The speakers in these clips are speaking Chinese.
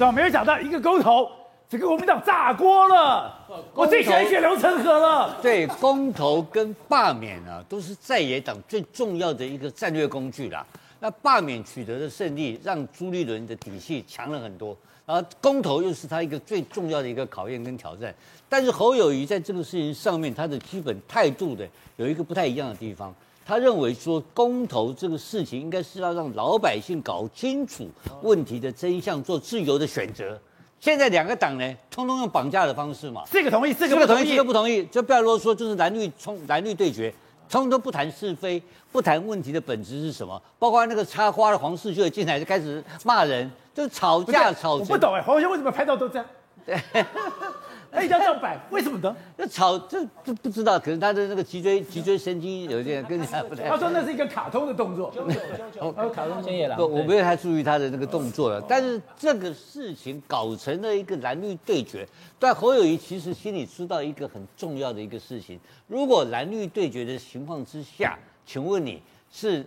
对吧？没有想到一个公投，整个国民党炸锅了，我最喜欢血流成河了。对，公投跟罢免啊，都是在野党最重要的一个战略工具啦。那罢免取得的胜利，让朱立伦的底气强了很多。然后公投又是他一个最重要的一个考验跟挑战。但是侯友谊在这个事情上面，他的基本态度的有一个不太一样的地方。他认为说，公投这个事情应该是要让老百姓搞清楚问题的真相，做自由的选择。现在两个党呢，通通用绑架的方式嘛，这个同意，这个不同意，这个不同意，就不要啰嗦，就是蓝绿冲蓝绿对决。通通都不谈是非，不谈问题的本质是什么，包括那个插花的黄世秀进来就开始骂人，就吵架吵。我不懂哎，黄世秀为什么拍照都这样？对。他一定要这样摆，为什么呢？那吵这这不知道，可能他的那个脊椎脊椎神经有点跟人家不太。他说那是一个卡通的动作。哦，卡通先也了。不，我没有太注意他的那个动作了。但是这个事情搞成了一个蓝绿对决，但侯友谊其实心里知道一个很重要的一个事情：如果蓝绿对决的情况之下，请问你？是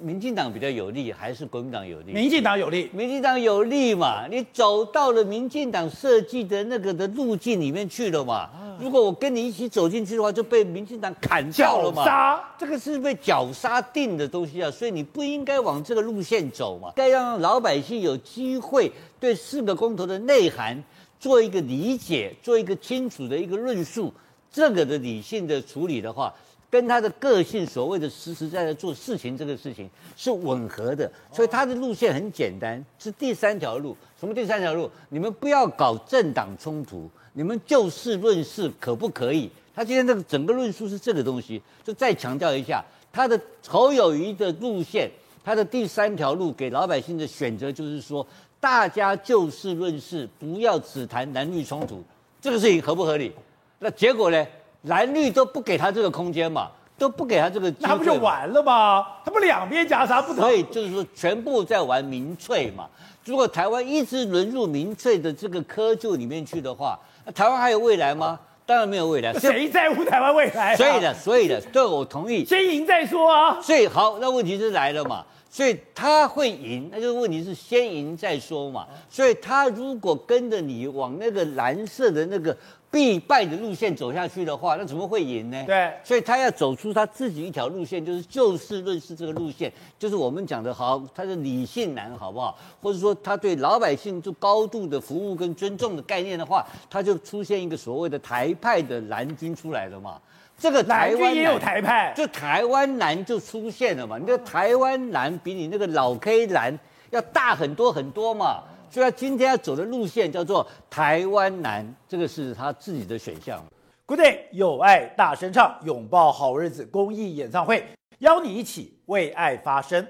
民进党比较有利，还是国民党有利？民进党有利，民进党有利嘛？你走到了民进党设计的那个的路径里面去了嘛？如果我跟你一起走进去的话，就被民进党砍掉了嘛？杀，这个是被绞杀定的东西啊！所以你不应该往这个路线走嘛，该让老百姓有机会对四个公投的内涵做一个理解，做一个清楚的一个论述，这个的理性的处理的话。跟他的个性，所谓的实实在在做事情，这个事情是吻合的，所以他的路线很简单，是第三条路。什么第三条路？你们不要搞政党冲突，你们就事论事，可不可以？他今天这个整个论述是这个东西，就再强调一下，他的侯友谊的路线，他的第三条路给老百姓的选择就是说，大家就事论事，不要只谈男女冲突，这个事情合不合理？那结果呢？蓝绿都不给他这个空间嘛，都不给他这个机会，那不就完了吗？他不两边夹杀不同，所以就是说全部在玩民粹嘛。如果台湾一直沦入民粹的这个窠臼里面去的话，那台湾还有未来吗？当然没有未来。谁在乎台湾未来？所以的，所以的，对，我同意。先赢再说啊。所以好，那问题就来了嘛。所以他会赢，那就是问题是先赢再说嘛。所以他如果跟着你往那个蓝色的那个。必败的路线走下去的话，那怎么会赢呢？对，所以他要走出他自己一条路线，就是就事论事这个路线，就是我们讲的好，他的理性男，好不好？或者说他对老百姓就高度的服务跟尊重的概念的话，他就出现一个所谓的台派的蓝军出来了嘛。这个台湾也有台派，就台湾蓝就出现了嘛。你的台湾蓝比你那个老 K 蓝要大很多很多嘛。所以他今天要走的路线叫做台湾男，这个是他自己的选项。Good day，有爱大声唱，拥抱好日子公益演唱会，邀你一起为爱发声。